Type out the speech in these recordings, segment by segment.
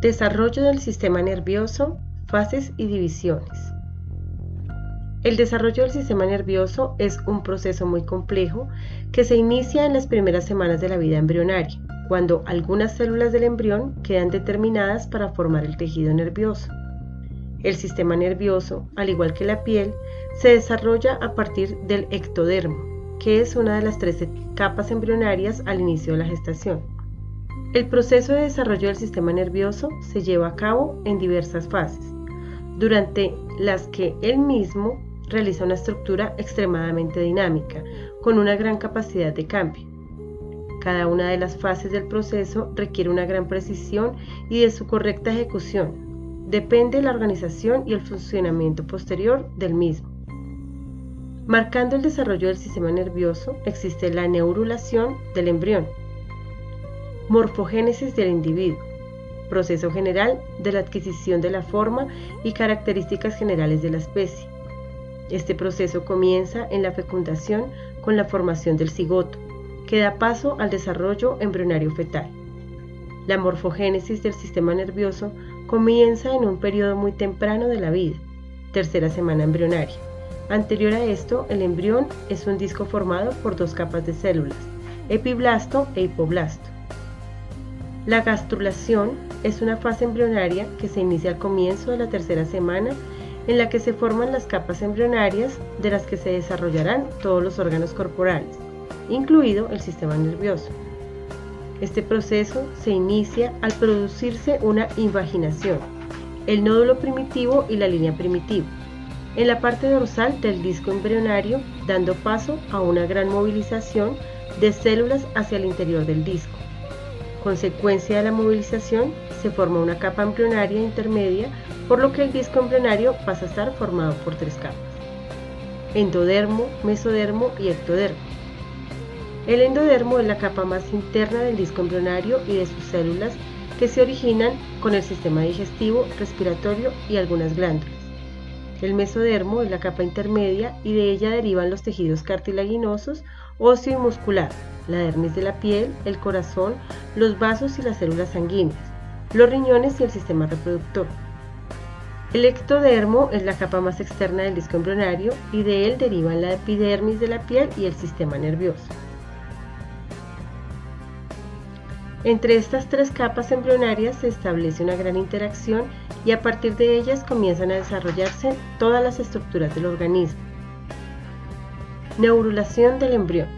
Desarrollo del sistema nervioso, fases y divisiones. El desarrollo del sistema nervioso es un proceso muy complejo que se inicia en las primeras semanas de la vida embrionaria, cuando algunas células del embrión quedan determinadas para formar el tejido nervioso. El sistema nervioso, al igual que la piel, se desarrolla a partir del ectodermo, que es una de las 13 capas embrionarias al inicio de la gestación. El proceso de desarrollo del sistema nervioso se lleva a cabo en diversas fases, durante las que él mismo realiza una estructura extremadamente dinámica, con una gran capacidad de cambio. Cada una de las fases del proceso requiere una gran precisión y de su correcta ejecución. Depende de la organización y el funcionamiento posterior del mismo. Marcando el desarrollo del sistema nervioso existe la neurulación del embrión, morfogénesis del individuo, proceso general de la adquisición de la forma y características generales de la especie. Este proceso comienza en la fecundación con la formación del cigoto, que da paso al desarrollo embrionario fetal. La morfogénesis del sistema nervioso comienza en un periodo muy temprano de la vida, tercera semana embrionaria. Anterior a esto, el embrión es un disco formado por dos capas de células, epiblasto e hipoblasto. La gastrulación es una fase embrionaria que se inicia al comienzo de la tercera semana en la que se forman las capas embrionarias de las que se desarrollarán todos los órganos corporales, incluido el sistema nervioso. Este proceso se inicia al producirse una invaginación, el nódulo primitivo y la línea primitiva, en la parte dorsal del disco embrionario, dando paso a una gran movilización de células hacia el interior del disco. Consecuencia de la movilización, se forma una capa embrionaria intermedia, por lo que el disco embrionario pasa a estar formado por tres capas. Endodermo, mesodermo y ectodermo. El endodermo es la capa más interna del disco embrionario y de sus células que se originan con el sistema digestivo, respiratorio y algunas glándulas. El mesodermo es la capa intermedia y de ella derivan los tejidos cartilaginosos, óseo y muscular, la dermis de la piel, el corazón, los vasos y las células sanguíneas, los riñones y el sistema reproductor. El ectodermo es la capa más externa del disco embrionario y de él derivan la epidermis de la piel y el sistema nervioso. Entre estas tres capas embrionarias se establece una gran interacción y a partir de ellas comienzan a desarrollarse todas las estructuras del organismo. Neurulación del embrión,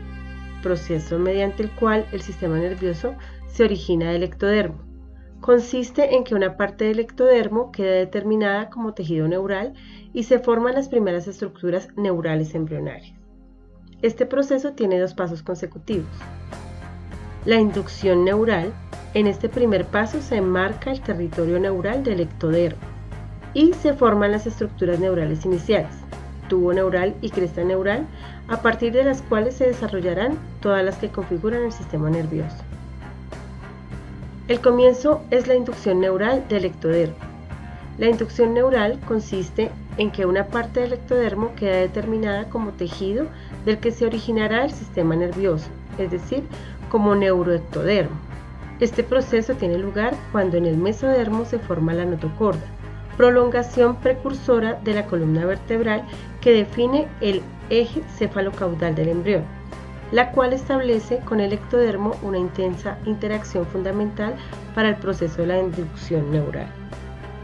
proceso mediante el cual el sistema nervioso se origina del ectodermo. Consiste en que una parte del ectodermo queda determinada como tejido neural y se forman las primeras estructuras neurales embrionarias. Este proceso tiene dos pasos consecutivos. La inducción neural, en este primer paso se enmarca el territorio neural del ectodermo y se forman las estructuras neurales iniciales, tubo neural y cresta neural, a partir de las cuales se desarrollarán todas las que configuran el sistema nervioso. El comienzo es la inducción neural del ectodermo. La inducción neural consiste en que una parte del ectodermo queda determinada como tejido del que se originará el sistema nervioso, es decir, como neuroectodermo. Este proceso tiene lugar cuando en el mesodermo se forma la notocorda, prolongación precursora de la columna vertebral que define el eje cefalocaudal del embrión la cual establece con el ectodermo una intensa interacción fundamental para el proceso de la inducción neural.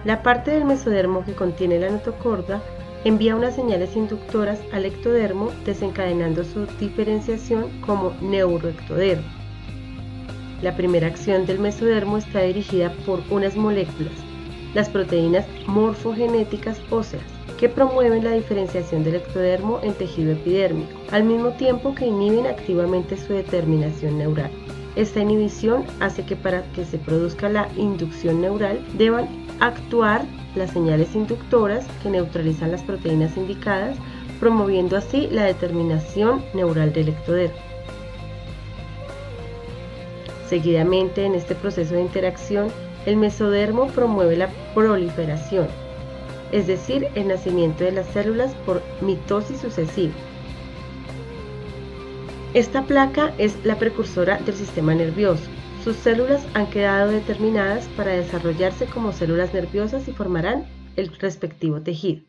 La parte del mesodermo que contiene la notocorda envía unas señales inductoras al ectodermo desencadenando su diferenciación como neuroectodermo. La primera acción del mesodermo está dirigida por unas moléculas, las proteínas morfogenéticas óseas, que promueven la diferenciación del ectodermo en tejido epidérmico, al mismo tiempo que inhiben activamente su determinación neural. Esta inhibición hace que para que se produzca la inducción neural deban actuar las señales inductoras que neutralizan las proteínas indicadas, promoviendo así la determinación neural del ectodermo. Seguidamente, en este proceso de interacción, el mesodermo promueve la proliferación, es decir, el nacimiento de las células por mitosis sucesiva. Esta placa es la precursora del sistema nervioso. sus células han quedado determinadas para desarrollarse como células nerviosas y formarán el respectivo tejido.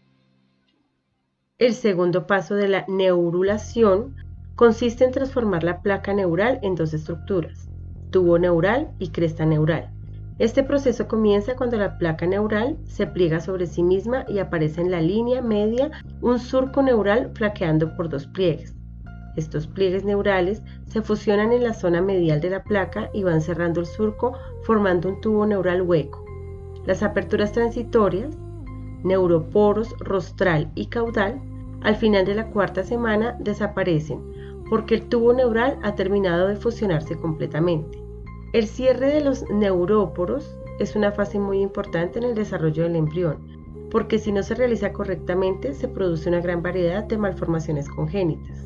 El segundo paso de la neurulación consiste en transformar la placa neural en dos estructuras, tubo neural y cresta neural. Este proceso comienza cuando la placa neural se pliega sobre sí misma y aparece en la línea media un surco neural flaqueando por dos pliegues. Estos pliegues neurales se fusionan en la zona medial de la placa y van cerrando el surco formando un tubo neural hueco. Las aperturas transitorias, neuroporos rostral y caudal, al final de la cuarta semana desaparecen porque el tubo neural ha terminado de fusionarse completamente. El cierre de los neuróporos es una fase muy importante en el desarrollo del embrión, porque si no se realiza correctamente se produce una gran variedad de malformaciones congénitas.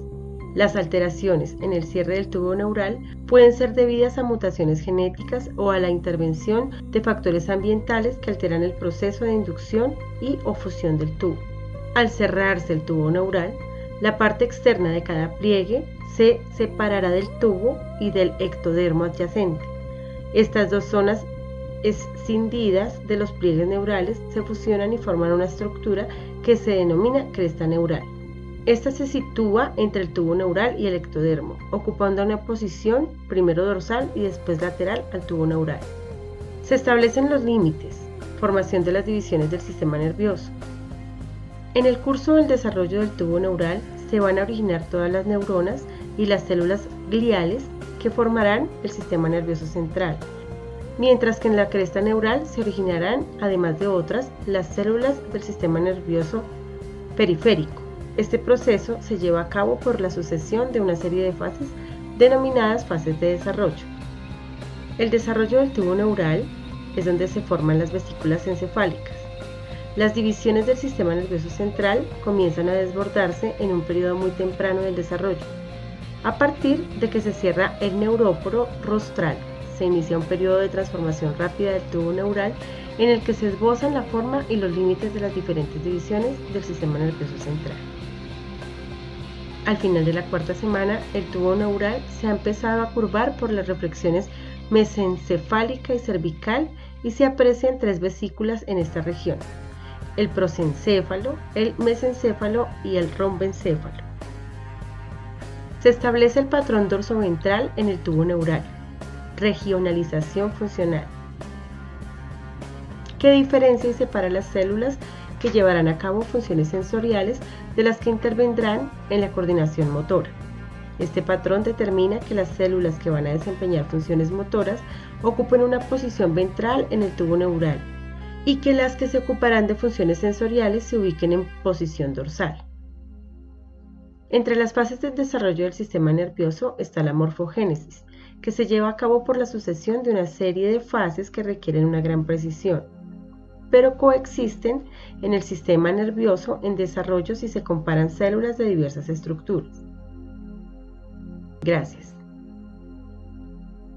Las alteraciones en el cierre del tubo neural pueden ser debidas a mutaciones genéticas o a la intervención de factores ambientales que alteran el proceso de inducción y o fusión del tubo. Al cerrarse el tubo neural, la parte externa de cada pliegue se separará del tubo y del ectodermo adyacente. Estas dos zonas escindidas de los pliegues neurales se fusionan y forman una estructura que se denomina cresta neural. Esta se sitúa entre el tubo neural y el ectodermo, ocupando una posición primero dorsal y después lateral al tubo neural. Se establecen los límites, formación de las divisiones del sistema nervioso. En el curso del desarrollo del tubo neural se van a originar todas las neuronas y las células gliales que formarán el sistema nervioso central, mientras que en la cresta neural se originarán, además de otras, las células del sistema nervioso periférico. Este proceso se lleva a cabo por la sucesión de una serie de fases denominadas fases de desarrollo. El desarrollo del tubo neural es donde se forman las vesículas encefálicas. Las divisiones del sistema nervioso central comienzan a desbordarse en un periodo muy temprano del desarrollo, a partir de que se cierra el neuróporo rostral, se inicia un periodo de transformación rápida del tubo neural en el que se esbozan la forma y los límites de las diferentes divisiones del sistema nervioso central. Al final de la cuarta semana, el tubo neural se ha empezado a curvar por las reflexiones mesencefálica y cervical y se aprecian tres vesículas en esta región, el prosencéfalo, el mesencéfalo y el rombencéfalo. Se establece el patrón dorsoventral en el tubo neural. Regionalización funcional. ¿Qué diferencia y separa las células que llevarán a cabo funciones sensoriales de las que intervendrán en la coordinación motora? Este patrón determina que las células que van a desempeñar funciones motoras ocupen una posición ventral en el tubo neural y que las que se ocuparán de funciones sensoriales se ubiquen en posición dorsal. Entre las fases del desarrollo del sistema nervioso está la morfogénesis, que se lleva a cabo por la sucesión de una serie de fases que requieren una gran precisión, pero coexisten en el sistema nervioso en desarrollo si se comparan células de diversas estructuras. Gracias.